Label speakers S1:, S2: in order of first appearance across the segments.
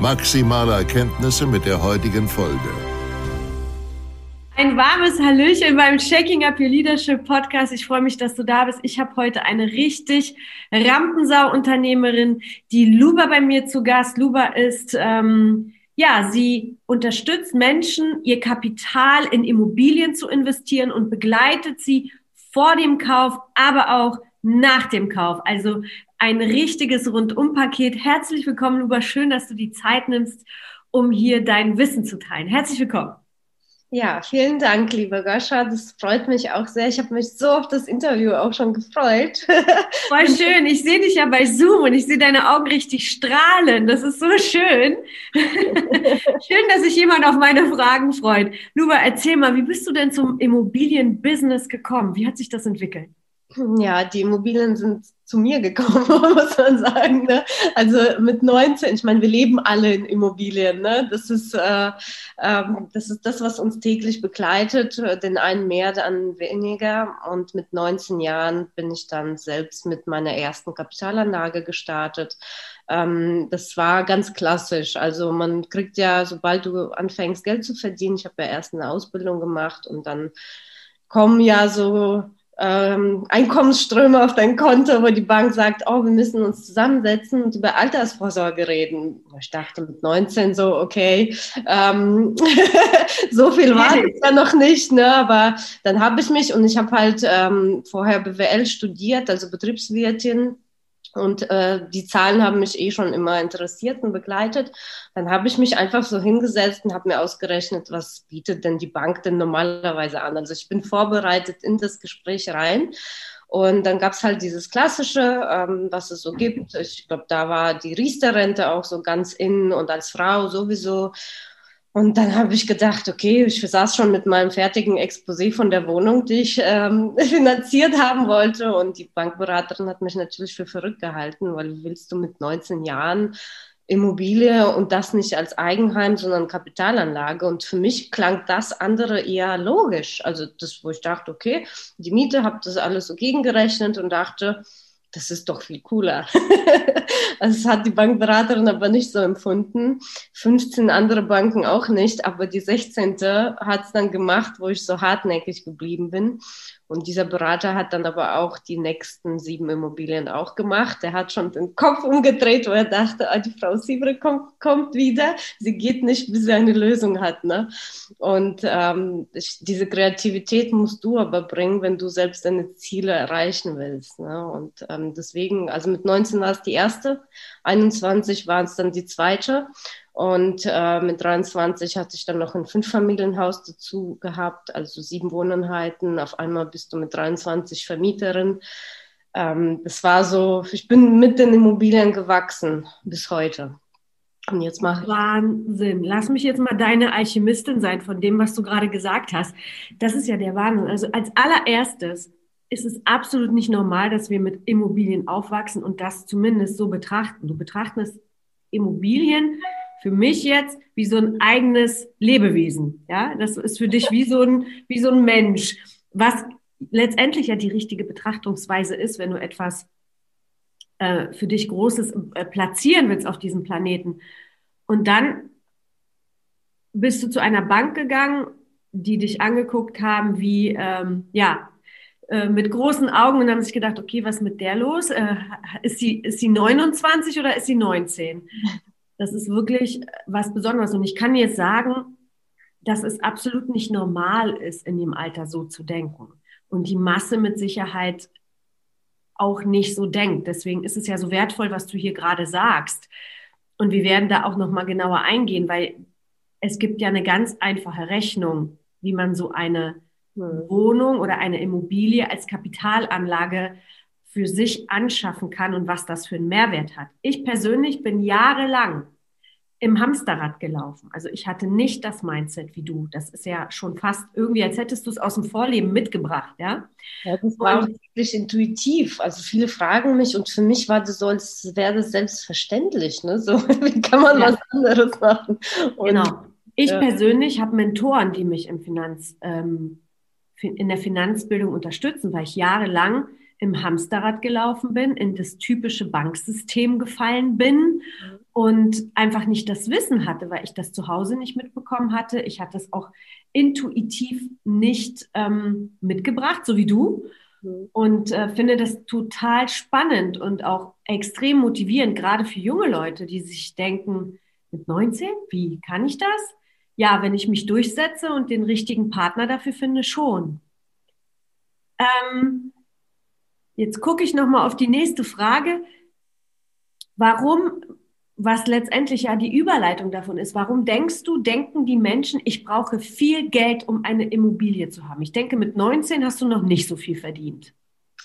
S1: maximale Erkenntnisse mit der heutigen Folge.
S2: Ein warmes Hallöchen beim Shaking Up Your Leadership Podcast. Ich freue mich, dass du da bist. Ich habe heute eine richtig Rampensau-Unternehmerin, die Luba bei mir zu Gast. Luba ist, ähm, ja, sie unterstützt Menschen, ihr Kapital in Immobilien zu investieren und begleitet sie vor dem Kauf, aber auch nach dem Kauf. Also ein richtiges Rundumpaket. Herzlich willkommen, Luba. Schön, dass du die Zeit nimmst, um hier dein Wissen zu teilen. Herzlich willkommen.
S3: Ja, vielen Dank, liebe Goscha. Das freut mich auch sehr. Ich habe mich so auf das Interview auch schon gefreut.
S2: Voll schön. Ich sehe dich ja bei Zoom und ich sehe deine Augen richtig strahlen. Das ist so schön. schön, dass sich jemand auf meine Fragen freut. Luba, erzähl mal, wie bist du denn zum Immobilienbusiness gekommen? Wie hat sich das entwickelt?
S3: Ja, die Immobilien sind zu mir gekommen, muss man sagen. Ne? Also mit 19, ich meine, wir leben alle in Immobilien. Ne? Das, ist, äh, äh, das ist das, was uns täglich begleitet. Den einen mehr, den weniger. Und mit 19 Jahren bin ich dann selbst mit meiner ersten Kapitalanlage gestartet. Ähm, das war ganz klassisch. Also man kriegt ja, sobald du anfängst, Geld zu verdienen, ich habe ja erst eine Ausbildung gemacht und dann kommen ja so ähm, Einkommensströme auf dein Konto, wo die Bank sagt, oh, wir müssen uns zusammensetzen und über Altersvorsorge reden. Ich dachte mit 19 so, okay, ähm, so viel war es ja noch nicht, ne? aber dann habe ich mich und ich habe halt ähm, vorher BWL studiert, also Betriebswirtin und äh, die Zahlen haben mich eh schon immer interessiert und begleitet. Dann habe ich mich einfach so hingesetzt und habe mir ausgerechnet, was bietet denn die Bank denn normalerweise an. Also ich bin vorbereitet in das Gespräch rein. Und dann gab es halt dieses Klassische, ähm, was es so gibt. Ich glaube, da war die Riester-Rente auch so ganz in und als Frau sowieso. Und dann habe ich gedacht, okay, ich saß schon mit meinem fertigen Exposé von der Wohnung, die ich ähm, finanziert haben wollte. Und die Bankberaterin hat mich natürlich für verrückt gehalten, weil willst du mit 19 Jahren Immobilie und das nicht als Eigenheim, sondern Kapitalanlage. Und für mich klang das andere eher logisch. Also das, wo ich dachte, okay, die Miete, habe das alles so gegengerechnet und dachte, das ist doch viel cooler. also das hat die Bankberaterin aber nicht so empfunden. 15 andere Banken auch nicht, aber die 16. hat es dann gemacht, wo ich so hartnäckig geblieben bin. Und dieser Berater hat dann aber auch die nächsten sieben Immobilien auch gemacht. Er hat schon den Kopf umgedreht, wo er dachte, ah, die Frau Siebre kommt, kommt wieder. Sie geht nicht, bis sie eine Lösung hat. Ne? Und ähm, diese Kreativität musst du aber bringen, wenn du selbst deine Ziele erreichen willst. Ne? Und ähm, deswegen, also mit 19 war es die erste, 21 war es dann die zweite. Und äh, mit 23 hatte ich dann noch ein Fünffamilienhaus dazu gehabt, also sieben Wohneinheiten. Auf einmal bist du mit 23 Vermieterin. Ähm, das war so, ich bin mit den Immobilien gewachsen bis heute.
S2: Und jetzt mache ich. Wahnsinn. Lass mich jetzt mal deine Alchemistin sein von dem, was du gerade gesagt hast. Das ist ja der Wahnsinn. Also als allererstes ist es absolut nicht normal, dass wir mit Immobilien aufwachsen und das zumindest so betrachten. Du betrachtest Immobilien für mich jetzt wie so ein eigenes Lebewesen. Ja, das ist für dich wie so ein, wie so ein Mensch, was letztendlich ja die richtige Betrachtungsweise ist, wenn du etwas äh, für dich Großes äh, platzieren willst auf diesem Planeten. Und dann bist du zu einer Bank gegangen, die dich angeguckt haben, wie, ähm, ja, äh, mit großen Augen und haben sich gedacht, okay, was ist mit der los? Äh, ist, sie, ist sie 29 oder ist sie 19? Das ist wirklich was Besonderes. Und ich kann jetzt sagen, dass es absolut nicht normal ist, in dem Alter so zu denken. Und die Masse mit Sicherheit auch nicht so denkt. Deswegen ist es ja so wertvoll, was du hier gerade sagst. Und wir werden da auch noch mal genauer eingehen, weil es gibt ja eine ganz einfache Rechnung, wie man so eine hm. Wohnung oder eine Immobilie als Kapitalanlage für sich anschaffen kann und was das für einen Mehrwert hat. Ich persönlich bin jahrelang im Hamsterrad gelaufen. Also ich hatte nicht das Mindset wie du. Das ist ja schon fast irgendwie, als hättest du es aus dem Vorleben mitgebracht, ja?
S3: Ja, das war und, wirklich intuitiv. Also viele fragen mich und für mich war das so, als wäre das selbstverständlich. Ne? So, wie kann man ja. was anderes machen?
S2: Und, genau. Ich ja. persönlich habe Mentoren, die mich im Finanz, ähm, in der Finanzbildung unterstützen, weil ich jahrelang im Hamsterrad gelaufen bin, in das typische Banksystem gefallen bin mhm. und einfach nicht das Wissen hatte, weil ich das zu Hause nicht mitbekommen hatte. Ich hatte es auch intuitiv nicht ähm, mitgebracht, so wie du. Mhm. Und äh, finde das total spannend und auch extrem motivierend, gerade für junge Leute, die sich denken, mit 19, wie kann ich das? Ja, wenn ich mich durchsetze und den richtigen Partner dafür finde, schon. Ähm, Jetzt gucke ich nochmal auf die nächste Frage. Warum, was letztendlich ja die Überleitung davon ist, warum denkst du, denken die Menschen, ich brauche viel Geld, um eine Immobilie zu haben? Ich denke, mit 19 hast du noch nicht so viel verdient.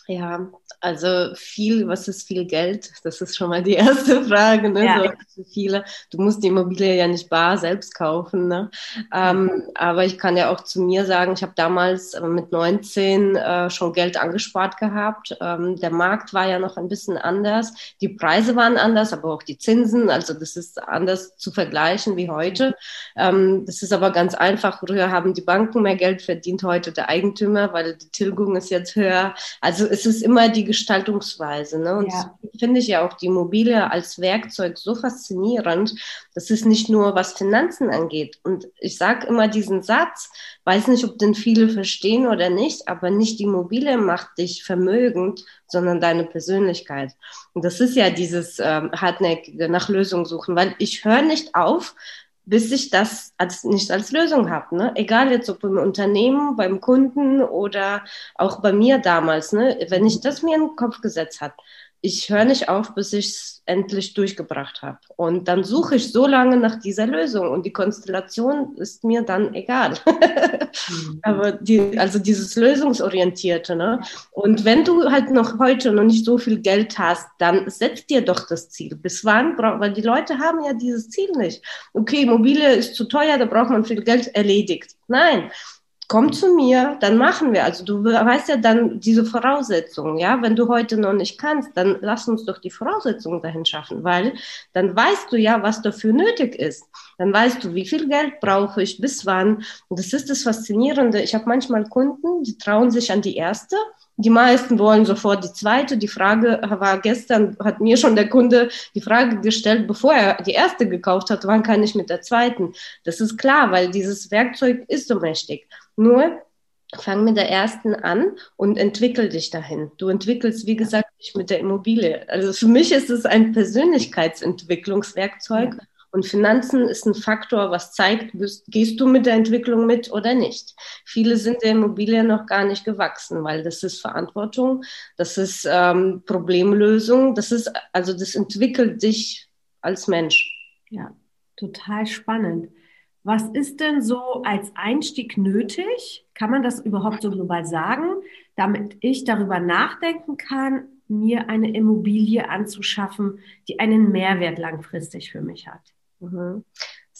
S3: Ja, also viel, was ist viel Geld? Das ist schon mal die erste Frage. Ne? Ja. So viele. Du musst die Immobilie ja nicht bar selbst kaufen. Ne? Ähm, aber ich kann ja auch zu mir sagen, ich habe damals äh, mit 19 äh, schon Geld angespart gehabt. Ähm, der Markt war ja noch ein bisschen anders. Die Preise waren anders, aber auch die Zinsen. Also das ist anders zu vergleichen wie heute. Ähm, das ist aber ganz einfach. Früher haben die Banken mehr Geld verdient, heute der Eigentümer, weil die Tilgung ist jetzt höher. Also es ist immer die Gestaltungsweise. Ne? Und ja. finde ich ja auch die Immobilie als Werkzeug so faszinierend. Das ist nicht nur, was Finanzen angeht. Und ich sage immer diesen Satz, weiß nicht, ob den viele verstehen oder nicht, aber nicht die Immobilie macht dich vermögend, sondern deine Persönlichkeit. Und das ist ja dieses ähm, hartnäckige nach Lösung suchen, weil ich höre nicht auf, bis ich das als, nicht als Lösung habe. Ne? Egal jetzt ob im Unternehmen, beim Kunden oder auch bei mir damals. Ne? Wenn ich das mir in den Kopf gesetzt habe, ich höre nicht auf, bis ich es endlich durchgebracht habe. Und dann suche ich so lange nach dieser Lösung und die Konstellation ist mir dann egal. Aber die, also dieses Lösungsorientierte. Ne? Und wenn du halt noch heute noch nicht so viel Geld hast, dann setz dir doch das Ziel. Bis wann? Weil die Leute haben ja dieses Ziel nicht. Okay, Immobilie ist zu teuer, da braucht man viel Geld erledigt. Nein, komm zu mir, dann machen wir. Also du weißt ja dann diese Voraussetzungen, ja. Wenn du heute noch nicht kannst, dann lass uns doch die Voraussetzungen dahin schaffen, weil dann weißt du ja, was dafür nötig ist. Dann weißt du, wie viel Geld brauche ich, bis wann. Und das ist das Faszinierende. Ich habe manchmal Kunden, die trauen sich an die erste. Die meisten wollen sofort die zweite. Die Frage war gestern, hat mir schon der Kunde die Frage gestellt, bevor er die erste gekauft hat, wann kann ich mit der zweiten? Das ist klar, weil dieses Werkzeug ist so mächtig. Nur fang mit der ersten an und entwickel dich dahin. Du entwickelst, wie gesagt, dich mit der Immobilie. Also für mich ist es ein Persönlichkeitsentwicklungswerkzeug. Ja. Und Finanzen ist ein Faktor, was zeigt, gehst du mit der Entwicklung mit oder nicht. Viele sind der Immobilie noch gar nicht gewachsen, weil das ist Verantwortung, das ist ähm, Problemlösung, das ist, also das entwickelt dich als Mensch.
S2: Ja, total spannend. Was ist denn so als Einstieg nötig? Kann man das überhaupt so global sagen, damit ich darüber nachdenken kann, mir eine Immobilie anzuschaffen, die einen Mehrwert langfristig für mich hat?
S3: Mhm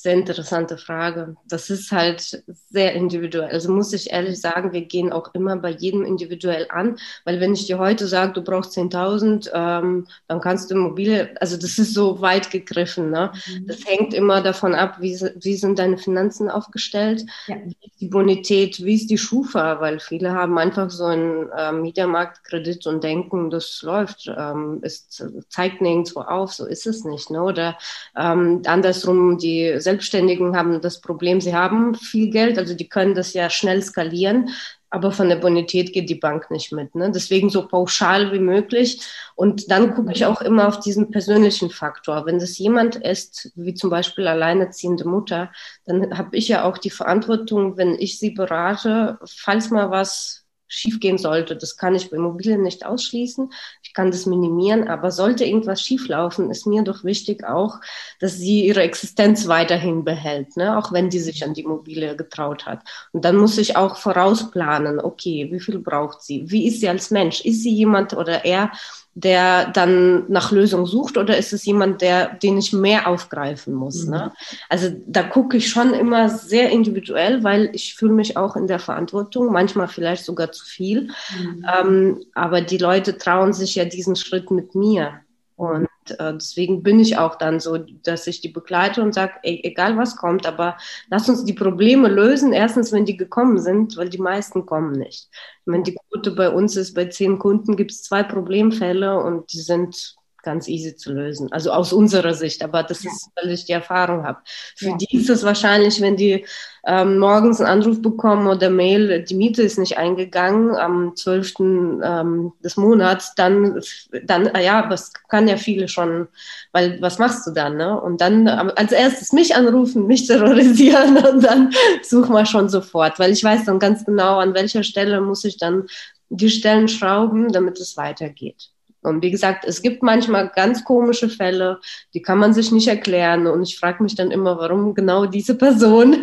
S3: sehr interessante Frage. Das ist halt sehr individuell. Also muss ich ehrlich sagen, wir gehen auch immer bei jedem individuell an, weil wenn ich dir heute sage, du brauchst 10.000, ähm, dann kannst du Immobilie, also das ist so weit gegriffen. Ne? Mhm. Das hängt immer davon ab, wie, wie sind deine Finanzen aufgestellt, ja. wie ist die Bonität, wie ist die Schufa, weil viele haben einfach so einen ähm, Mietermarktkredit und denken, das läuft, ähm, es zeigt nirgendwo auf, so ist es nicht. Ne? Oder ähm, andersrum, die Selbstständigen haben das Problem, sie haben viel Geld, also die können das ja schnell skalieren. aber von der Bonität geht die Bank nicht mit. Ne? Deswegen so pauschal wie möglich. Und dann gucke ich auch immer auf diesen persönlichen Faktor. Wenn das jemand ist, wie zum Beispiel alleinerziehende Mutter, dann habe ich ja auch die Verantwortung, wenn ich sie berate, falls mal was schiefgehen sollte. Das kann ich bei Immobilien nicht ausschließen. Ich kann das minimieren, aber sollte irgendwas schieflaufen, ist mir doch wichtig auch, dass sie ihre Existenz weiterhin behält, ne? auch wenn die sich an die Immobilie getraut hat. Und dann muss ich auch vorausplanen, okay, wie viel braucht sie? Wie ist sie als Mensch? Ist sie jemand oder er, der dann nach Lösung sucht oder ist es jemand, der, den ich mehr aufgreifen muss? Ne? Mhm. Ne? Also da gucke ich schon immer sehr individuell, weil ich fühle mich auch in der Verantwortung, manchmal vielleicht sogar zu viel. Mhm. Ähm, aber die Leute trauen sich ja diesen Schritt mit mir. Und äh, deswegen bin ich auch dann so, dass ich die begleite und sage, egal was kommt, aber lass uns die Probleme lösen. Erstens, wenn die gekommen sind, weil die meisten kommen nicht. Ich meine, die Quote bei uns ist, bei zehn Kunden gibt es zwei Problemfälle und die sind ganz easy zu lösen. Also aus unserer Sicht, aber das ja. ist, weil ich die Erfahrung habe. Für ja. die ist es wahrscheinlich, wenn die ähm, morgens einen Anruf bekommen oder Mail, die Miete ist nicht eingegangen am 12. Ähm, des Monats, dann, dann, ah ja, das kann ja viele schon, weil was machst du dann? Ne? Und dann als erstes mich anrufen, mich terrorisieren und dann suchen wir schon sofort, weil ich weiß dann ganz genau, an welcher Stelle muss ich dann die Stellen schrauben, damit es weitergeht. Und wie gesagt, es gibt manchmal ganz komische Fälle, die kann man sich nicht erklären. Und ich frage mich dann immer, warum genau diese Person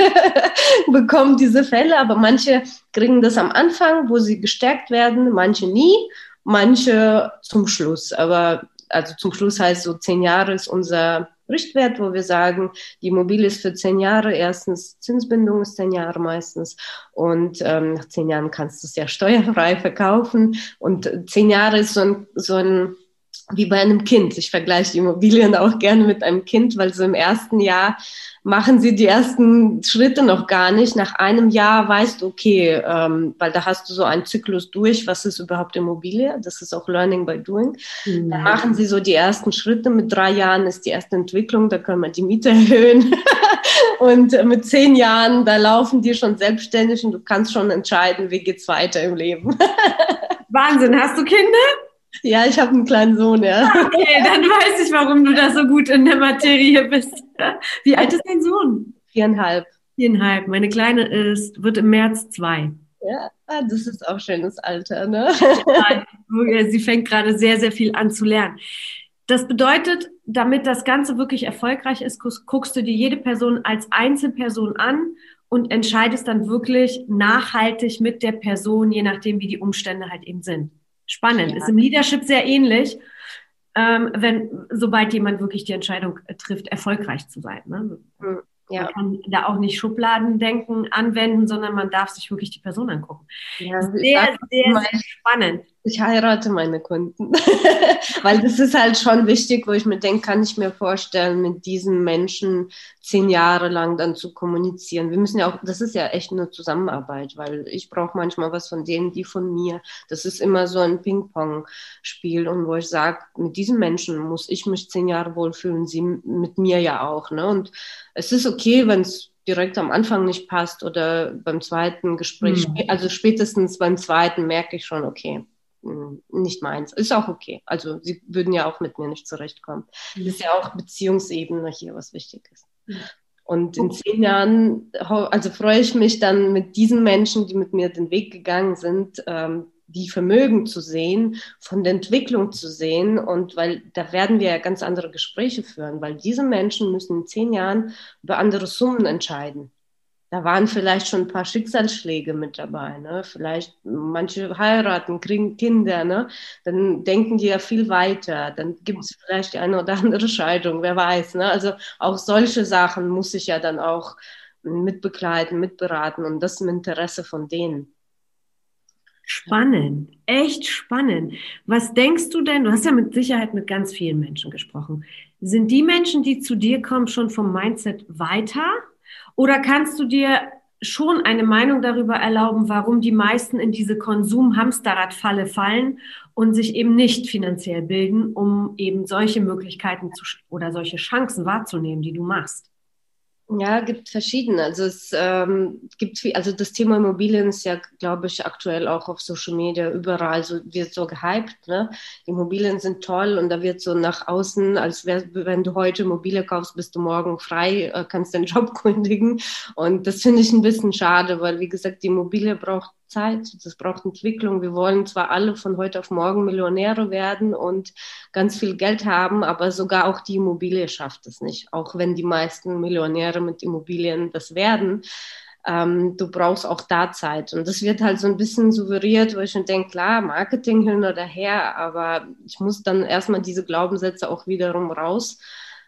S3: bekommt diese Fälle. Aber manche kriegen das am Anfang, wo sie gestärkt werden, manche nie, manche zum Schluss. Aber also zum Schluss heißt so zehn Jahre ist unser Richtwert, wo wir sagen, die Immobilie ist für zehn Jahre. Erstens, Zinsbindung ist zehn Jahre meistens. Und ähm, nach zehn Jahren kannst du es ja steuerfrei verkaufen. Und zehn Jahre ist so ein, so ein wie bei einem Kind. Ich vergleiche die Immobilien auch gerne mit einem Kind, weil so im ersten Jahr machen sie die ersten Schritte noch gar nicht. Nach einem Jahr weißt du, okay, ähm, weil da hast du so einen Zyklus durch, was ist überhaupt Immobilie? Das ist auch Learning by Doing. Mhm. Dann machen sie so die ersten Schritte. Mit drei Jahren ist die erste Entwicklung, da können wir die Miete erhöhen. und mit zehn Jahren, da laufen die schon selbstständig und du kannst schon entscheiden, wie geht's weiter im Leben.
S2: Wahnsinn, hast du Kinder?
S3: Ja, ich habe einen kleinen Sohn, ja.
S2: Okay, dann weiß ich, warum du da so gut in der Materie bist. Wie alt ist dein Sohn?
S3: Viereinhalb.
S2: Viereinhalb. Meine Kleine ist, wird im März zwei.
S3: Ja, ah, das ist auch schönes Alter, ne?
S2: Sie fängt gerade sehr, sehr viel an zu lernen. Das bedeutet, damit das Ganze wirklich erfolgreich ist, guckst du dir jede Person als Einzelperson an und entscheidest dann wirklich nachhaltig mit der Person, je nachdem, wie die Umstände halt eben sind. Spannend. Ja. Ist im Leadership sehr ähnlich, ähm, wenn, sobald jemand wirklich die Entscheidung trifft, erfolgreich zu sein. Ne? Hm, ja. Man kann da auch nicht Schubladendenken anwenden, sondern man darf sich wirklich die Person angucken. Ja, sehr, sehr, sehr spannend
S3: ich heirate meine Kunden. Weil das ist halt schon wichtig, wo ich mir denke, kann ich mir vorstellen, mit diesen Menschen zehn Jahre lang dann zu kommunizieren. Wir müssen ja auch, das ist ja echt eine Zusammenarbeit, weil ich brauche manchmal was von denen, die von mir. Das ist immer so ein Ping-Pong-Spiel und wo ich sage, mit diesen Menschen muss ich mich zehn Jahre wohlfühlen, sie mit mir ja auch. Ne? Und es ist okay, wenn es direkt am Anfang nicht passt oder beim zweiten Gespräch, mhm. also spätestens beim zweiten merke ich schon, okay, nicht meins. Ist auch okay. Also sie würden ja auch mit mir nicht zurechtkommen. Mhm. Ist ja auch Beziehungsebene hier, was wichtig ist. Mhm. Und in zehn Jahren, also freue ich mich dann mit diesen Menschen, die mit mir den Weg gegangen sind, ähm, die Vermögen zu sehen, von der Entwicklung zu sehen. Und weil da werden wir ja ganz andere Gespräche führen, weil diese Menschen müssen in zehn Jahren über andere Summen entscheiden da waren vielleicht schon ein paar Schicksalsschläge mit dabei. Ne? Vielleicht manche heiraten, kriegen Kinder, ne? dann denken die ja viel weiter. Dann gibt es vielleicht die eine oder andere Scheidung, wer weiß. Ne? Also auch solche Sachen muss ich ja dann auch mitbegleiten, mitberaten und das im Interesse von denen.
S2: Spannend, echt spannend. Was denkst du denn? Du hast ja mit Sicherheit mit ganz vielen Menschen gesprochen. Sind die Menschen, die zu dir kommen, schon vom Mindset weiter? Oder kannst du dir schon eine Meinung darüber erlauben, warum die meisten in diese Konsum-Hamsterrad-Falle fallen und sich eben nicht finanziell bilden, um eben solche Möglichkeiten zu, oder solche Chancen wahrzunehmen, die du machst?
S3: Ja, gibt verschiedene. Also es ähm, gibt viel, also das Thema Immobilien ist ja, glaube ich, aktuell auch auf Social Media überall so wird so gehypt. Ne? Immobilien sind toll und da wird so nach außen, als wär, wenn du heute Immobilie kaufst, bist du morgen frei, äh, kannst deinen Job kündigen. Und das finde ich ein bisschen schade, weil wie gesagt, die Immobilie braucht Zeit, das braucht Entwicklung. Wir wollen zwar alle von heute auf morgen Millionäre werden und ganz viel Geld haben, aber sogar auch die Immobilie schafft es nicht, auch wenn die meisten Millionäre mit Immobilien das werden. Ähm, du brauchst auch da Zeit. Und das wird halt so ein bisschen suggeriert, wo ich schon denke, klar, Marketing hin oder her, aber ich muss dann erstmal diese Glaubenssätze auch wiederum raus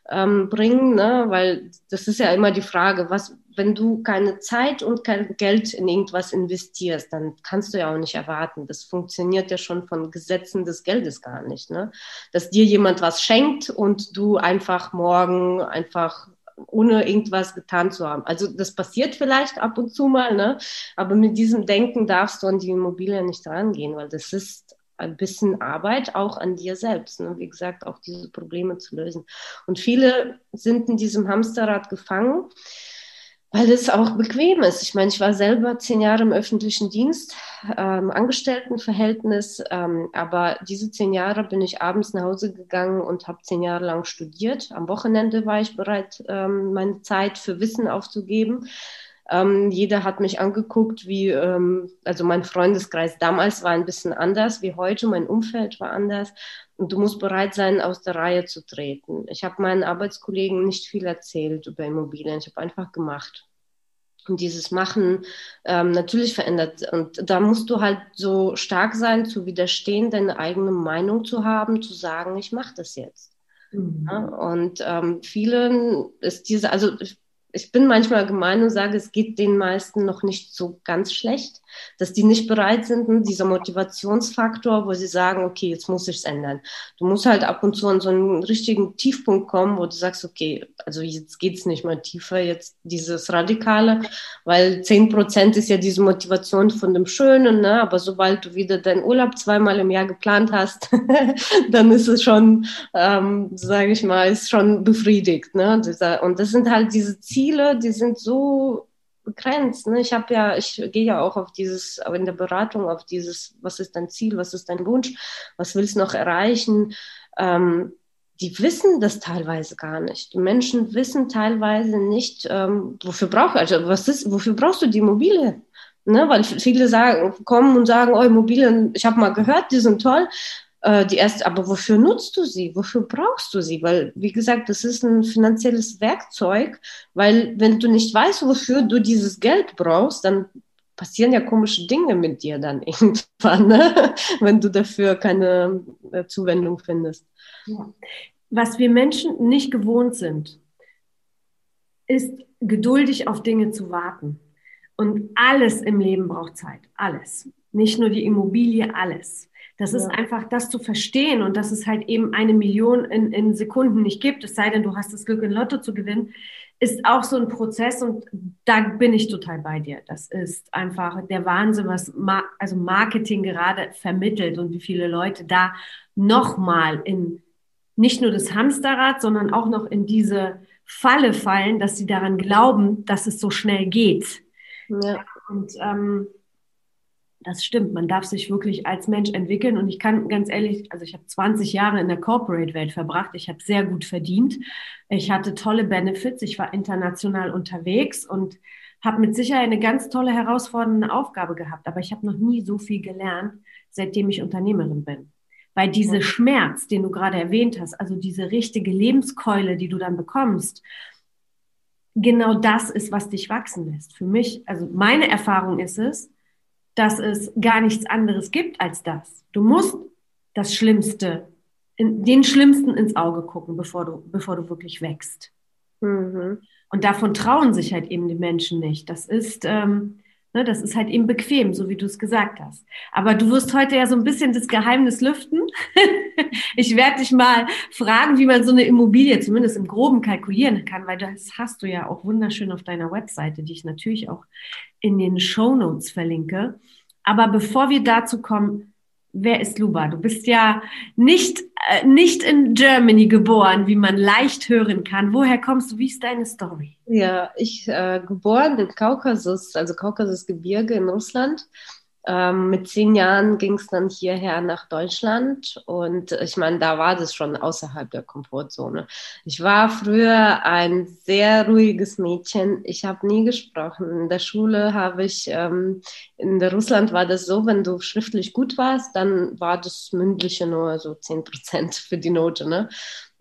S3: ähm, bringen, ne? weil das ist ja immer die Frage, was, wenn du keine Zeit und kein Geld in irgendwas investierst, dann kannst du ja auch nicht erwarten. Das funktioniert ja schon von Gesetzen des Geldes gar nicht, ne? dass dir jemand was schenkt und du einfach morgen einfach ohne irgendwas getan zu haben. Also das passiert vielleicht ab und zu mal, ne? aber mit diesem Denken darfst du an die Immobilie nicht rangehen, weil das ist ein bisschen Arbeit auch an dir selbst. Ne? Wie gesagt, auch diese Probleme zu lösen. Und viele sind in diesem Hamsterrad gefangen, weil es auch bequem ist. Ich meine, ich war selber zehn Jahre im öffentlichen Dienst, ähm, Angestelltenverhältnis, ähm, aber diese zehn Jahre bin ich abends nach Hause gegangen und habe zehn Jahre lang studiert. Am Wochenende war ich bereit, ähm, meine Zeit für Wissen aufzugeben. Ähm, jeder hat mich angeguckt, wie, ähm, also mein Freundeskreis damals war ein bisschen anders wie heute, mein Umfeld war anders. Und du musst bereit sein, aus der Reihe zu treten. Ich habe meinen Arbeitskollegen nicht viel erzählt über Immobilien. Ich habe einfach gemacht. Und dieses Machen ähm, natürlich verändert. Und da musst du halt so stark sein, zu widerstehen, deine eigene Meinung zu haben, zu sagen, ich mache das jetzt. Mhm. Ja, und ähm, vielen ist diese, also ich bin manchmal gemein und sage, es geht den meisten noch nicht so ganz schlecht, dass die nicht bereit sind, dieser Motivationsfaktor, wo sie sagen, okay, jetzt muss ich es ändern. Du musst halt ab und zu an so einen richtigen Tiefpunkt kommen, wo du sagst, okay, also jetzt geht es nicht mehr tiefer, jetzt dieses Radikale, weil zehn Prozent ist ja diese Motivation von dem Schönen, ne? aber sobald du wieder deinen Urlaub zweimal im Jahr geplant hast, dann ist es schon, ähm, sage ich mal, ist schon befriedigt. Ne? Und das sind halt diese Ziele, die sind so begrenzt. Ne? Ich habe ja, ich gehe ja auch auf dieses, in der Beratung auf dieses, was ist dein Ziel, was ist dein Wunsch, was willst du noch erreichen? Ähm, die wissen das teilweise gar nicht. Die Menschen wissen teilweise nicht, ähm, wofür braucht also was ist, wofür brauchst du die Immobilie? Ne? Weil viele sagen, kommen und sagen, oh, Immobilien, ich habe mal gehört, die sind toll, äh, die erste, aber wofür nutzt du sie? Wofür brauchst du sie? Weil, wie gesagt, das ist ein finanzielles Werkzeug, weil wenn du nicht weißt, wofür du dieses Geld brauchst, dann passieren ja komische Dinge mit dir dann irgendwann, ne? wenn du dafür keine äh, Zuwendung findest.
S2: Was wir Menschen nicht gewohnt sind, ist geduldig auf Dinge zu warten. Und alles im Leben braucht Zeit. Alles. Nicht nur die Immobilie, alles. Das ja. ist einfach das zu verstehen und dass es halt eben eine Million in, in Sekunden nicht gibt, es sei denn, du hast das Glück, in Lotto zu gewinnen, ist auch so ein Prozess und da bin ich total bei dir. Das ist einfach der Wahnsinn, was Ma also Marketing gerade vermittelt und wie viele Leute da nochmal in nicht nur das Hamsterrad, sondern auch noch in diese Falle fallen, dass sie daran glauben, dass es so schnell geht. Ja. Und ähm, das stimmt, man darf sich wirklich als Mensch entwickeln und ich kann ganz ehrlich, also ich habe 20 Jahre in der Corporate-Welt verbracht, ich habe sehr gut verdient, ich hatte tolle Benefits, ich war international unterwegs und habe mit Sicherheit eine ganz tolle, herausfordernde Aufgabe gehabt, aber ich habe noch nie so viel gelernt, seitdem ich Unternehmerin bin. Weil diese ja. Schmerz, den du gerade erwähnt hast, also diese richtige Lebenskeule, die du dann bekommst, genau das ist, was dich wachsen lässt. Für mich, also meine Erfahrung ist es, dass es gar nichts anderes gibt als das. Du musst das Schlimmste, den Schlimmsten ins Auge gucken, bevor du, bevor du wirklich wächst. Mhm. Und davon trauen sich halt eben die Menschen nicht. Das ist, ähm, ne, das ist halt eben bequem, so wie du es gesagt hast. Aber du wirst heute ja so ein bisschen das Geheimnis lüften. ich werde dich mal fragen, wie man so eine Immobilie zumindest im Groben kalkulieren kann, weil das hast du ja auch wunderschön auf deiner Webseite, die ich natürlich auch in den Show Notes verlinke. Aber bevor wir dazu kommen, wer ist Luba? Du bist ja nicht, äh, nicht in Germany geboren, wie man leicht hören kann. Woher kommst du? Wie ist deine Story?
S3: Ja, ich äh, geboren im Kaukasus, also Kaukasusgebirge in Russland. Ähm, mit zehn Jahren ging es dann hierher nach Deutschland und ich meine, da war das schon außerhalb der Komfortzone. Ich war früher ein sehr ruhiges Mädchen. Ich habe nie gesprochen. In der Schule habe ich, ähm, in Russland war das so, wenn du schriftlich gut warst, dann war das mündliche nur so zehn Prozent für die Note. Ne?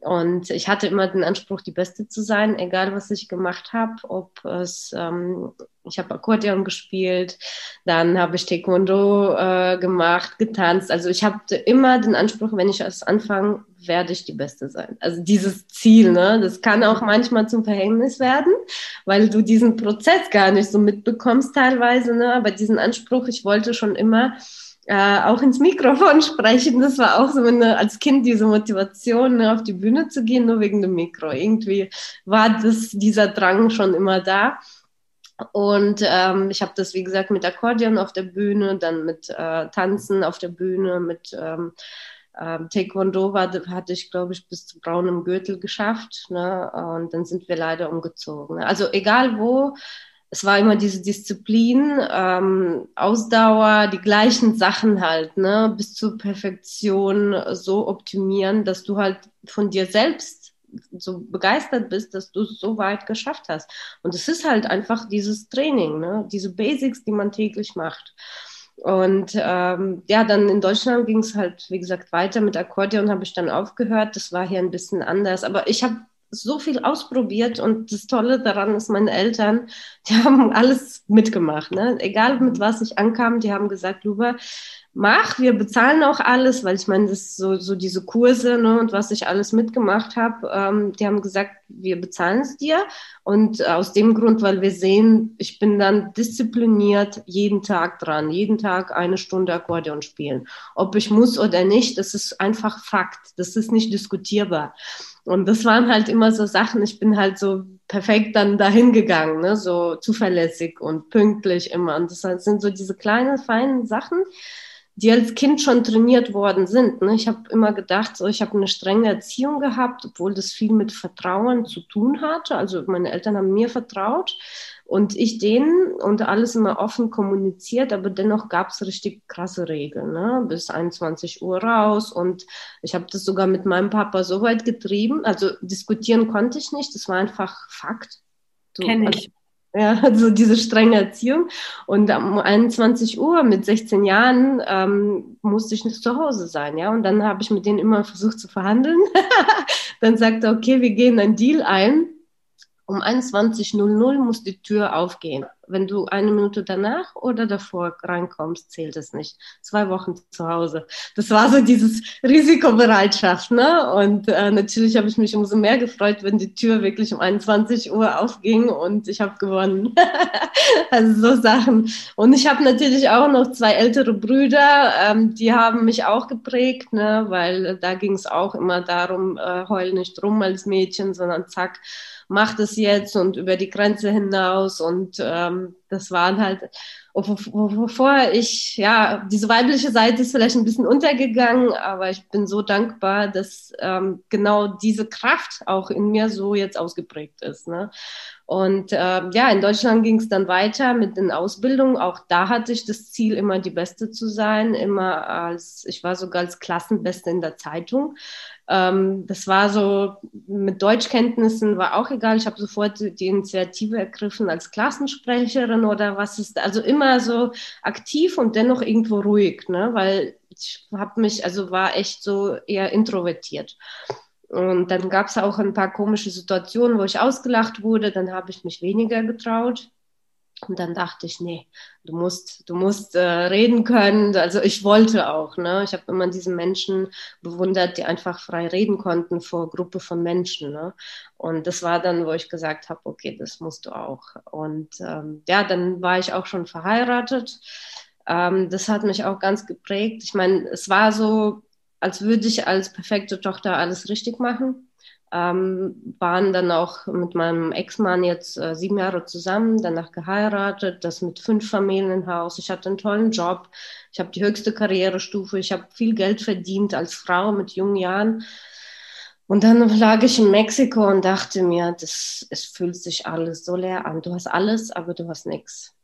S3: Und ich hatte immer den Anspruch, die Beste zu sein, egal was ich gemacht habe. Ob es, ähm, ich habe Akkordeon gespielt, dann habe ich Taekwondo äh, gemacht, getanzt. Also ich hatte immer den Anspruch, wenn ich es anfange, werde ich die Beste sein. Also dieses Ziel, ne, das kann auch manchmal zum Verhängnis werden, weil du diesen Prozess gar nicht so mitbekommst teilweise. Ne? Aber diesen Anspruch, ich wollte schon immer äh, auch ins Mikrofon sprechen. Das war auch so eine, als Kind diese Motivation, ne, auf die Bühne zu gehen, nur wegen dem Mikro. Irgendwie war das, dieser Drang schon immer da. Und ähm, ich habe das, wie gesagt, mit Akkordeon auf der Bühne, dann mit äh, Tanzen auf der Bühne, mit ähm, ähm, Taekwondo war, hatte ich, glaube ich, bis zu braunem Gürtel geschafft. Ne? Und dann sind wir leider umgezogen. Also egal wo, es war immer diese Disziplin, ähm, Ausdauer, die gleichen Sachen halt, ne, bis zur Perfektion so optimieren, dass du halt von dir selbst so begeistert bist, dass du es so weit geschafft hast. Und es ist halt einfach dieses Training, ne, diese Basics, die man täglich macht. Und ähm, ja, dann in Deutschland ging es halt, wie gesagt, weiter mit Akkordeon habe ich dann aufgehört. Das war hier ein bisschen anders. Aber ich habe so viel ausprobiert und das Tolle daran ist, meine Eltern, die haben alles mitgemacht. Ne? Egal mit was ich ankam, die haben gesagt, Luba, mach, wir bezahlen auch alles, weil ich meine, das ist so, so diese Kurse ne, und was ich alles mitgemacht habe, ähm, die haben gesagt, wir bezahlen es dir. Und aus dem Grund, weil wir sehen, ich bin dann diszipliniert jeden Tag dran, jeden Tag eine Stunde Akkordeon spielen. Ob ich muss oder nicht, das ist einfach Fakt, das ist nicht diskutierbar. Und das waren halt immer so Sachen, ich bin halt so perfekt dann dahin gegangen, ne? so zuverlässig und pünktlich immer. Und das sind so diese kleinen, feinen Sachen, die als Kind schon trainiert worden sind. Ne? Ich habe immer gedacht, so, ich habe eine strenge Erziehung gehabt, obwohl das viel mit Vertrauen zu tun hatte. Also meine Eltern haben mir vertraut und ich denen und alles immer offen kommuniziert, aber dennoch gab es richtig krasse Regeln, ne? bis 21 Uhr raus und ich habe das sogar mit meinem Papa so weit getrieben, also diskutieren konnte ich nicht, das war einfach Fakt.
S2: So, Kenne ich.
S3: Ja, also diese strenge Erziehung. Und um 21 Uhr mit 16 Jahren ähm, musste ich nicht zu Hause sein, ja. Und dann habe ich mit denen immer versucht zu verhandeln. dann sagte er, okay, wir gehen einen Deal ein. Um 21.00 muss die Tür aufgehen wenn du eine Minute danach oder davor reinkommst, zählt es nicht. Zwei Wochen zu Hause. Das war so dieses Risikobereitschaft, ne? Und äh, natürlich habe ich mich umso mehr gefreut, wenn die Tür wirklich um 21 Uhr aufging und ich habe gewonnen. also so Sachen. Und ich habe natürlich auch noch zwei ältere Brüder, ähm, die haben mich auch geprägt, ne? Weil da ging es auch immer darum, äh, heul nicht rum als Mädchen, sondern zack mach das jetzt und über die Grenze hinaus. Und ähm, das waren halt, wovor ich, ja, diese weibliche Seite ist vielleicht ein bisschen untergegangen, aber ich bin so dankbar, dass ähm, genau diese Kraft auch in mir so jetzt ausgeprägt ist. Ne? Und äh, ja, in Deutschland ging es dann weiter mit den Ausbildungen. Auch da hatte ich das Ziel, immer die Beste zu sein. Immer als, ich war sogar als Klassenbeste in der Zeitung. Ähm, das war so, mit Deutschkenntnissen war auch egal. Ich habe sofort die Initiative ergriffen als Klassensprecherin oder was ist, also immer so aktiv und dennoch irgendwo ruhig, ne? weil ich habe mich, also war echt so eher introvertiert. Und dann gab es auch ein paar komische Situationen, wo ich ausgelacht wurde. Dann habe ich mich weniger getraut. Und dann dachte ich, nee, du musst, du musst äh, reden können. Also ich wollte auch. Ne? Ich habe immer diese Menschen bewundert, die einfach frei reden konnten vor Gruppe von Menschen. Ne? Und das war dann, wo ich gesagt habe, okay, das musst du auch. Und ähm, ja, dann war ich auch schon verheiratet. Ähm, das hat mich auch ganz geprägt. Ich meine, es war so, als würde ich als perfekte Tochter alles richtig machen ähm, waren dann auch mit meinem Ex-Mann jetzt äh, sieben Jahre zusammen, danach geheiratet, das mit fünf Familienhaus. Ich hatte einen tollen Job, ich habe die höchste Karrierestufe, ich habe viel Geld verdient als Frau mit jungen Jahren. Und dann lag ich in Mexiko und dachte mir, das, es fühlt sich alles so leer an. Du hast alles, aber du hast nichts.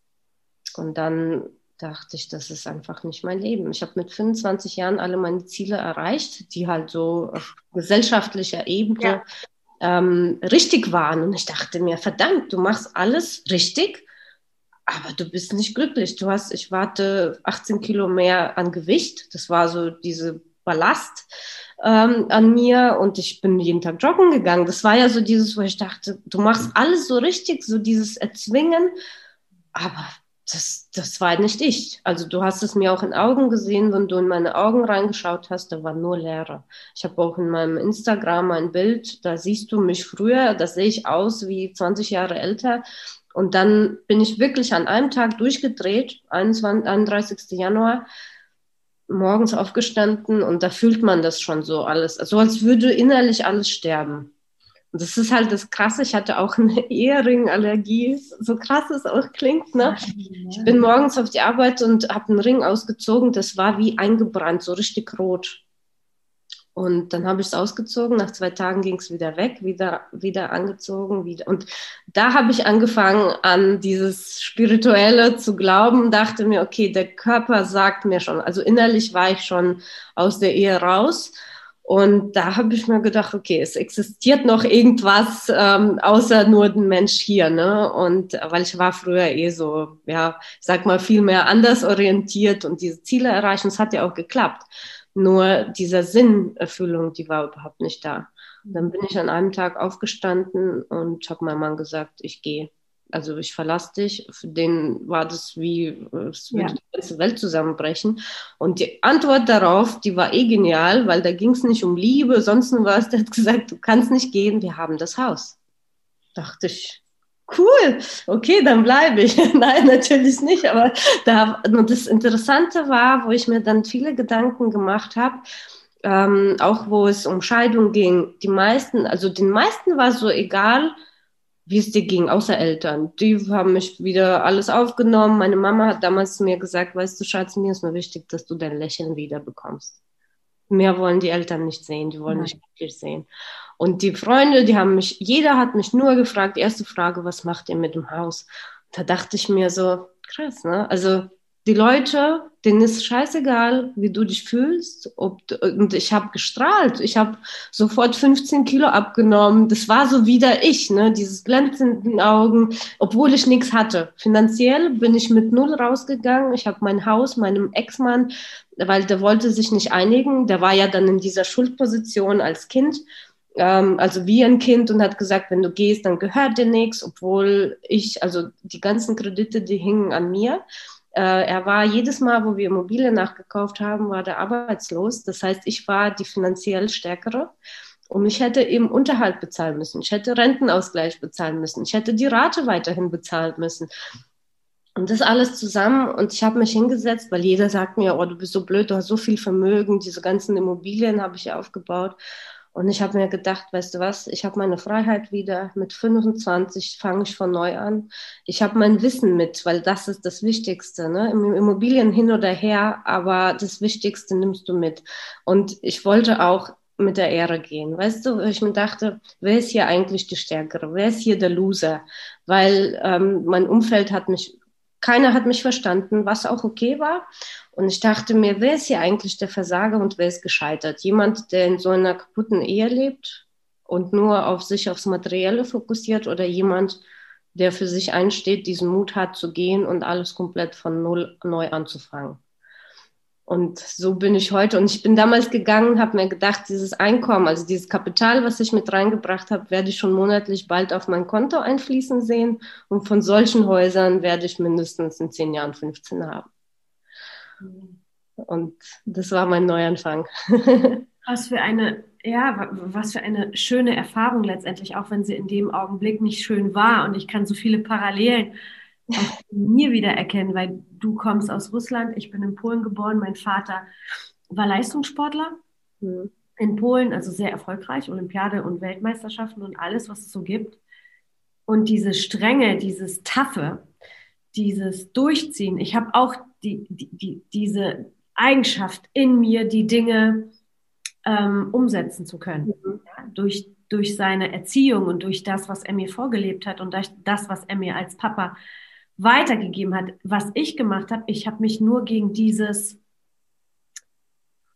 S3: Und dann dachte ich, das ist einfach nicht mein Leben. Ich habe mit 25 Jahren alle meine Ziele erreicht, die halt so auf gesellschaftlicher Ebene ja. ähm, richtig waren. Und ich dachte mir, verdammt, du machst alles richtig, aber du bist nicht glücklich. Du hast, ich warte 18 Kilo mehr an Gewicht. Das war so diese Ballast ähm, an mir und ich bin jeden Tag joggen gegangen. Das war ja so dieses, wo ich dachte, du machst alles so richtig, so dieses Erzwingen, aber das, das war nicht ich. Also du hast es mir auch in Augen gesehen, wenn du in meine Augen reingeschaut hast, da war nur Leere. Ich habe auch in meinem Instagram ein Bild, da siehst du mich früher, da sehe ich aus wie 20 Jahre älter. Und dann bin ich wirklich an einem Tag durchgedreht, 21, 31. Januar, morgens aufgestanden und da fühlt man das schon so alles, so also als würde innerlich alles sterben. Und das ist halt das Krasse. Ich hatte auch eine Eheringallergie, so krass es auch klingt. Ne? Ich bin morgens auf die Arbeit und habe einen Ring ausgezogen. Das war wie eingebrannt, so richtig rot. Und dann habe ich es ausgezogen. Nach zwei Tagen ging es wieder weg, wieder, wieder angezogen. Wieder. Und da habe ich angefangen, an dieses Spirituelle zu glauben. Dachte mir, okay, der Körper sagt mir schon. Also innerlich war ich schon aus der Ehe raus. Und da habe ich mir gedacht, okay, es existiert noch irgendwas ähm, außer nur den Mensch hier, ne? Und weil ich war früher eh so, ja, sag mal, viel mehr anders orientiert und diese Ziele erreichen. Es hat ja auch geklappt. Nur dieser Sinnerfüllung, die war überhaupt nicht da. Und dann bin ich an einem Tag aufgestanden und habe meinem Mann gesagt, ich gehe also ich verlasse dich, für den war das wie, es würde ja. die ganze Welt zusammenbrechen. Und die Antwort darauf, die war eh genial, weil da ging es nicht um Liebe, sonst was. Der hat gesagt, du kannst nicht gehen, wir haben das Haus. Dachte ich, cool, okay, dann bleibe ich. Nein, natürlich nicht. Aber da, das Interessante war, wo ich mir dann viele Gedanken gemacht habe, ähm, auch wo es um Scheidung ging, die meisten, also den meisten war so egal, wie es dir ging, außer Eltern. Die haben mich wieder alles aufgenommen. Meine Mama hat damals zu mir gesagt, weißt du, Schatz, mir ist nur wichtig, dass du dein Lächeln wieder bekommst. Mehr wollen die Eltern nicht sehen, die wollen Nein. dich glücklich sehen. Und die Freunde, die haben mich, jeder hat mich nur gefragt, erste Frage, was macht ihr mit dem Haus? Da dachte ich mir so, krass, ne? Also die Leute, denen ist scheißegal, wie du dich fühlst. Ob, und ich habe gestrahlt. Ich habe sofort 15 Kilo abgenommen. Das war so wieder ich, ne? dieses glänzenden Augen, obwohl ich nichts hatte. Finanziell bin ich mit null rausgegangen. Ich habe mein Haus meinem Ex-Mann, weil der wollte sich nicht einigen. Der war ja dann in dieser Schuldposition als Kind ähm, also wie ein Kind und hat gesagt, wenn du gehst, dann gehört dir nichts, obwohl ich, also die ganzen Kredite, die hingen an mir. Äh, er war jedes Mal, wo wir Immobilien nachgekauft haben, war der arbeitslos. Das heißt, ich war die finanziell Stärkere. Und ich hätte eben Unterhalt bezahlen müssen. Ich hätte Rentenausgleich bezahlen müssen. Ich hätte die Rate weiterhin bezahlen müssen. Und das alles zusammen. Und ich habe mich hingesetzt, weil jeder sagt mir, oh, du bist so blöd, du hast so viel Vermögen, diese ganzen Immobilien habe ich aufgebaut. Und ich habe mir gedacht, weißt du was, ich habe meine Freiheit wieder. Mit 25 fange ich von neu an. Ich habe mein Wissen mit, weil das ist das Wichtigste. Ne? Immobilien hin oder her, aber das Wichtigste nimmst du mit. Und ich wollte auch mit der Ehre gehen. Weißt du, ich mir dachte, wer ist hier eigentlich die Stärkere? Wer ist hier der Loser? Weil ähm, mein Umfeld hat mich, keiner hat mich verstanden, was auch okay war. Und ich dachte mir, wer ist hier eigentlich der Versager und wer ist gescheitert? Jemand, der in so einer kaputten Ehe lebt und nur auf sich, aufs Materielle fokussiert oder jemand, der für sich einsteht, diesen Mut hat zu gehen und alles komplett von Null neu anzufangen. Und so bin ich heute. Und ich bin damals gegangen, habe mir gedacht, dieses Einkommen, also dieses Kapital, was ich mit reingebracht habe, werde ich schon monatlich bald auf mein Konto einfließen sehen. Und von solchen Häusern werde ich mindestens in zehn Jahren 15 haben. Und das war mein Neuanfang.
S2: Was für eine, ja, was für eine schöne Erfahrung letztendlich, auch wenn sie in dem Augenblick nicht schön war. Und ich kann so viele Parallelen auch mir wieder erkennen, weil du kommst aus Russland, ich bin in Polen geboren, mein Vater war Leistungssportler. Mhm. in Polen, also sehr erfolgreich, Olympiade und Weltmeisterschaften und alles, was es so gibt. Und diese Strenge, dieses Taffe, dieses Durchziehen. Ich habe auch die, die, die, diese Eigenschaft in mir, die Dinge ähm, umsetzen zu können. Mhm. Ja, durch, durch seine Erziehung und durch das, was er mir vorgelebt hat und durch das, was er mir als Papa weitergegeben hat. Was ich gemacht habe, ich habe mich nur gegen dieses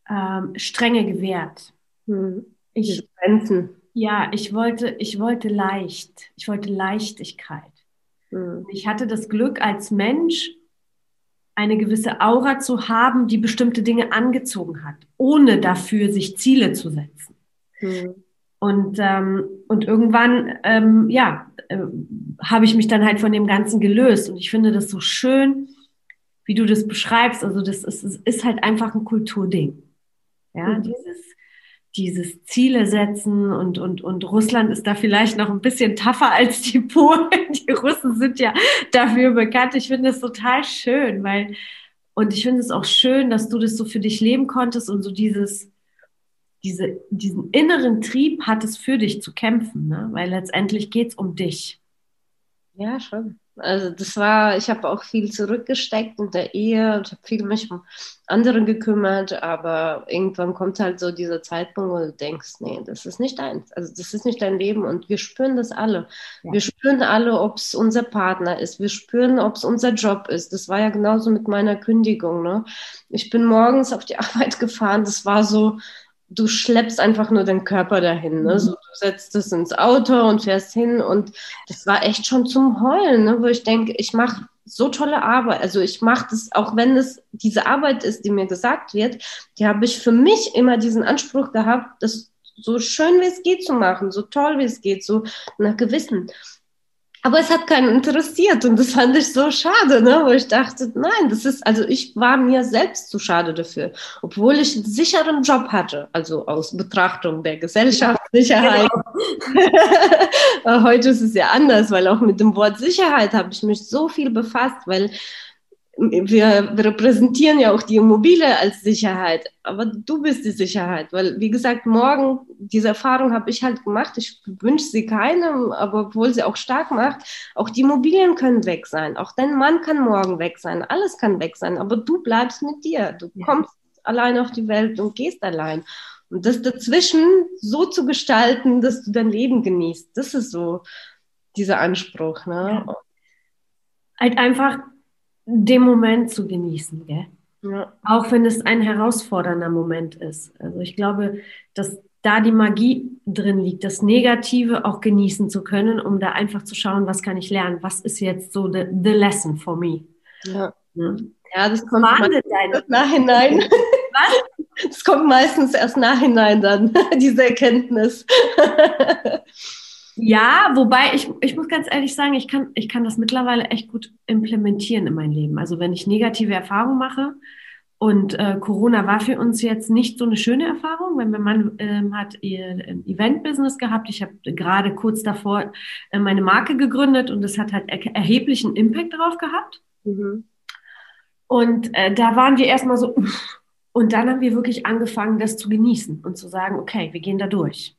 S2: ähm, Strenge gewehrt.
S3: Mhm. Ich, Grenzen.
S2: Ja, ich wollte, ich wollte leicht, ich wollte Leichtigkeit. Mhm. Ich hatte das Glück, als Mensch eine gewisse Aura zu haben, die bestimmte Dinge angezogen hat, ohne dafür sich Ziele zu setzen. Mhm. Und, ähm, und irgendwann, ähm, ja, äh, habe ich mich dann halt von dem Ganzen gelöst. Und ich finde das so schön, wie du das beschreibst. Also das ist, ist halt einfach ein Kulturding. Ja, mhm. dieses, dieses Ziele setzen und, und, und Russland ist da vielleicht noch ein bisschen tougher als die Polen. Die Russen sind ja dafür bekannt. Ich finde es total schön, weil, und ich finde es auch schön, dass du das so für dich leben konntest und so dieses, diese, diesen inneren Trieb hattest für dich zu kämpfen, ne? weil letztendlich geht es um dich.
S3: Ja, schon. Also das war, ich habe auch viel zurückgesteckt in der Ehe und habe viel mich um andere gekümmert, aber irgendwann kommt halt so dieser Zeitpunkt, wo du denkst, nee, das ist nicht deins, also das ist nicht dein Leben und wir spüren das alle. Ja. Wir spüren alle, ob es unser Partner ist, wir spüren, ob es unser Job ist. Das war ja genauso mit meiner Kündigung. Ne? Ich bin morgens auf die Arbeit gefahren, das war so, du schleppst einfach nur den Körper dahin. Ne? Mhm. So, du setzt es ins Auto und fährst hin und das war echt schon zum Heulen, ne? wo ich denke, ich mache so tolle Arbeit. Also ich mache das, auch wenn es diese Arbeit ist, die mir gesagt wird, die habe ich für mich immer diesen Anspruch gehabt, das so schön wie es geht zu machen, so toll wie es geht, so nach Gewissen. Aber es hat keinen interessiert und das fand ich so schade, ne? wo ich dachte, nein, das ist, also ich war mir selbst zu schade dafür, obwohl ich einen sicheren Job hatte, also aus Betrachtung der Gesellschaftssicherheit. Genau. Heute ist es ja anders, weil auch mit dem Wort Sicherheit habe ich mich so viel befasst, weil wir, wir repräsentieren ja auch die Immobilie als Sicherheit, aber du bist die Sicherheit, weil wie gesagt, morgen, diese Erfahrung habe ich halt gemacht, ich wünsche sie keinem, aber obwohl sie auch stark macht, auch die Immobilien können weg sein, auch dein Mann kann morgen weg sein, alles kann weg sein, aber du bleibst mit dir, du ja. kommst allein auf die Welt und gehst allein. Und das dazwischen so zu gestalten, dass du dein Leben genießt, das ist so dieser Anspruch. Ne? Ja.
S2: Halt einfach den Moment zu genießen, gell? Ja. Auch wenn es ein herausfordernder Moment ist. Also ich glaube, dass da die Magie drin liegt, das Negative auch genießen zu können, um da einfach zu schauen, was kann ich lernen, was ist jetzt so the, the lesson for me.
S3: Ja, ja. ja das kommt deine nachhinein. Was? Das kommt meistens erst nachhinein dann, diese Erkenntnis.
S2: Ja, wobei ich, ich muss ganz ehrlich sagen, ich kann, ich kann das mittlerweile echt gut implementieren in mein Leben. Also wenn ich negative Erfahrungen mache und äh, Corona war für uns jetzt nicht so eine schöne Erfahrung, wenn mein Mann ähm, hat ihr Event-Business gehabt. Ich habe gerade kurz davor äh, meine Marke gegründet und es hat halt er erheblichen Impact darauf gehabt. Mhm. Und äh, da waren wir erstmal so, und dann haben wir wirklich angefangen, das zu genießen und zu sagen, okay, wir gehen da durch.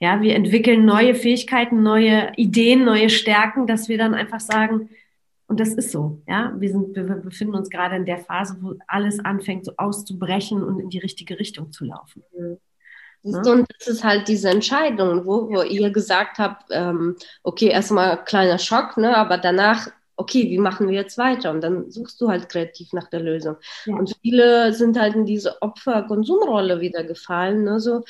S2: Ja, wir entwickeln neue Fähigkeiten, neue Ideen, neue Stärken, dass wir dann einfach sagen, und das ist so, ja, wir sind, wir befinden uns gerade in der Phase, wo alles anfängt, so auszubrechen und in die richtige Richtung zu laufen.
S3: Mhm. Ja? Und das ist halt diese Entscheidung, wo, wo ihr gesagt habt, ähm, okay, erstmal kleiner Schock, ne, aber danach okay, wie machen wir jetzt weiter? Und dann suchst du halt kreativ nach der Lösung. Ja. Und viele sind halt in diese Opfer-Konsumrolle wieder gefallen. Ne? So,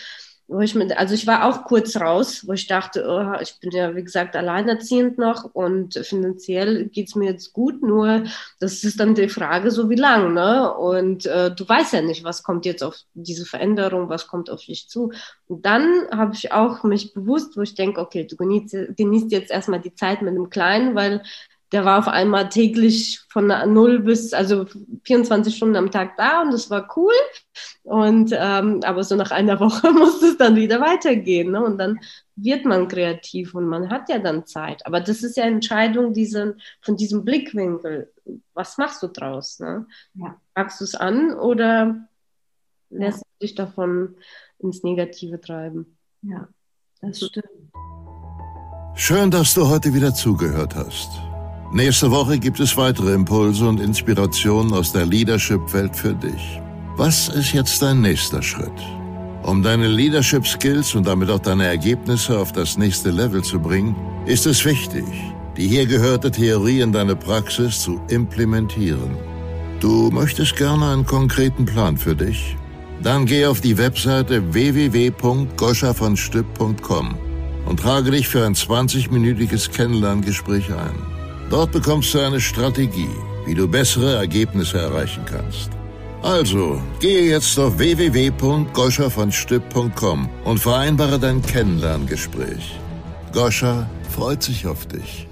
S3: wo ich mit, also ich war auch kurz raus, wo ich dachte, oh, ich bin ja, wie gesagt, alleinerziehend noch und finanziell geht's mir jetzt gut, nur das ist dann die Frage, so wie lang, ne? Und äh, du weißt ja nicht, was kommt jetzt auf diese Veränderung, was kommt auf dich zu. Und dann habe ich auch mich bewusst, wo ich denke, okay, du genießt, genießt jetzt erstmal die Zeit mit dem Kleinen, weil der war auf einmal täglich von null bis, also 24 Stunden am Tag da und das war cool. Und ähm, aber so nach einer Woche musste es dann wieder weitergehen. Ne? Und dann wird man kreativ und man hat ja dann Zeit. Aber das ist ja Entscheidung diesen, von diesem Blickwinkel. Was machst du draus? Ne? Ja. Packst du es an oder lässt du dich davon ins Negative treiben.
S2: Ja, das stimmt.
S1: Schön, dass du heute wieder zugehört hast. Nächste Woche gibt es weitere Impulse und Inspirationen aus der Leadership-Welt für dich. Was ist jetzt dein nächster Schritt? Um deine Leadership Skills und damit auch deine Ergebnisse auf das nächste Level zu bringen, ist es wichtig, die hier gehörte Theorie in deine Praxis zu implementieren. Du möchtest gerne einen konkreten Plan für dich? Dann geh auf die Webseite www.goschavonstipp.com und trage dich für ein 20-minütiges Kennenlerngespräch ein. Dort bekommst du eine Strategie, wie du bessere Ergebnisse erreichen kannst. Also, gehe jetzt auf www.goscha-von-stipp.com und vereinbare dein Kennenlerngespräch. Goscha freut sich auf dich.